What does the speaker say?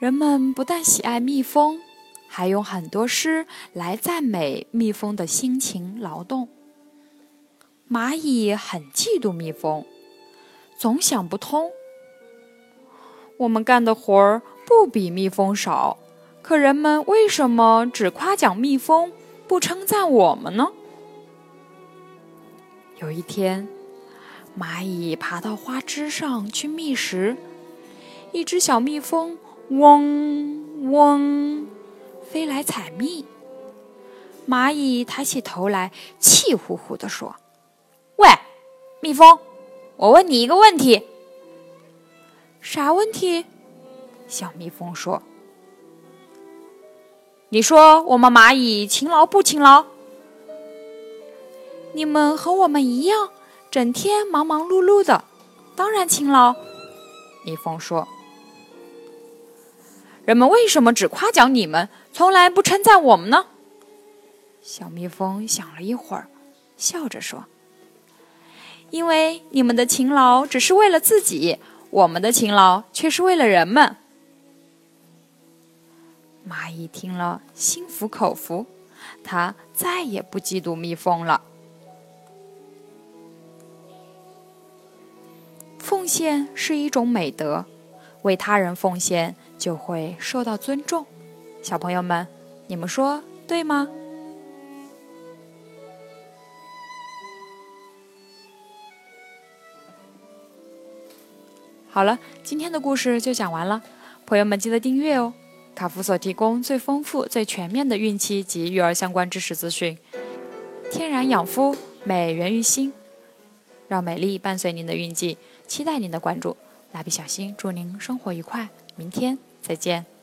人们不但喜爱蜜蜂，还用很多诗来赞美蜜蜂的辛勤劳动。蚂蚁很嫉妒蜜蜂，总想不通：我们干的活儿不比蜜蜂少，可人们为什么只夸奖蜜蜂，不称赞我们呢？有一天，蚂蚁爬到花枝上去觅食，一只小蜜蜂。嗡嗡，飞来采蜜。蚂蚁抬起头来，气呼呼地说：“喂，蜜蜂，我问你一个问题。”“啥问题？”小蜜蜂说。“你说我们蚂蚁勤劳不勤劳？”“你们和我们一样，整天忙忙碌碌的，当然勤劳。”蜜蜂说。人们为什么只夸奖你们，从来不称赞我们呢？小蜜蜂想了一会儿，笑着说：“因为你们的勤劳只是为了自己，我们的勤劳却是为了人们。”蚂蚁听了，心服口服，它再也不嫉妒蜜蜂了。奉献是一种美德，为他人奉献。就会受到尊重，小朋友们，你们说对吗？好了，今天的故事就讲完了，朋友们记得订阅哦。卡夫所提供最丰富、最全面的孕期及育儿相关知识资讯，天然养肤，美源于心，让美丽伴随您的孕期，期待您的关注。蜡笔小新祝您生活愉快，明天。再见。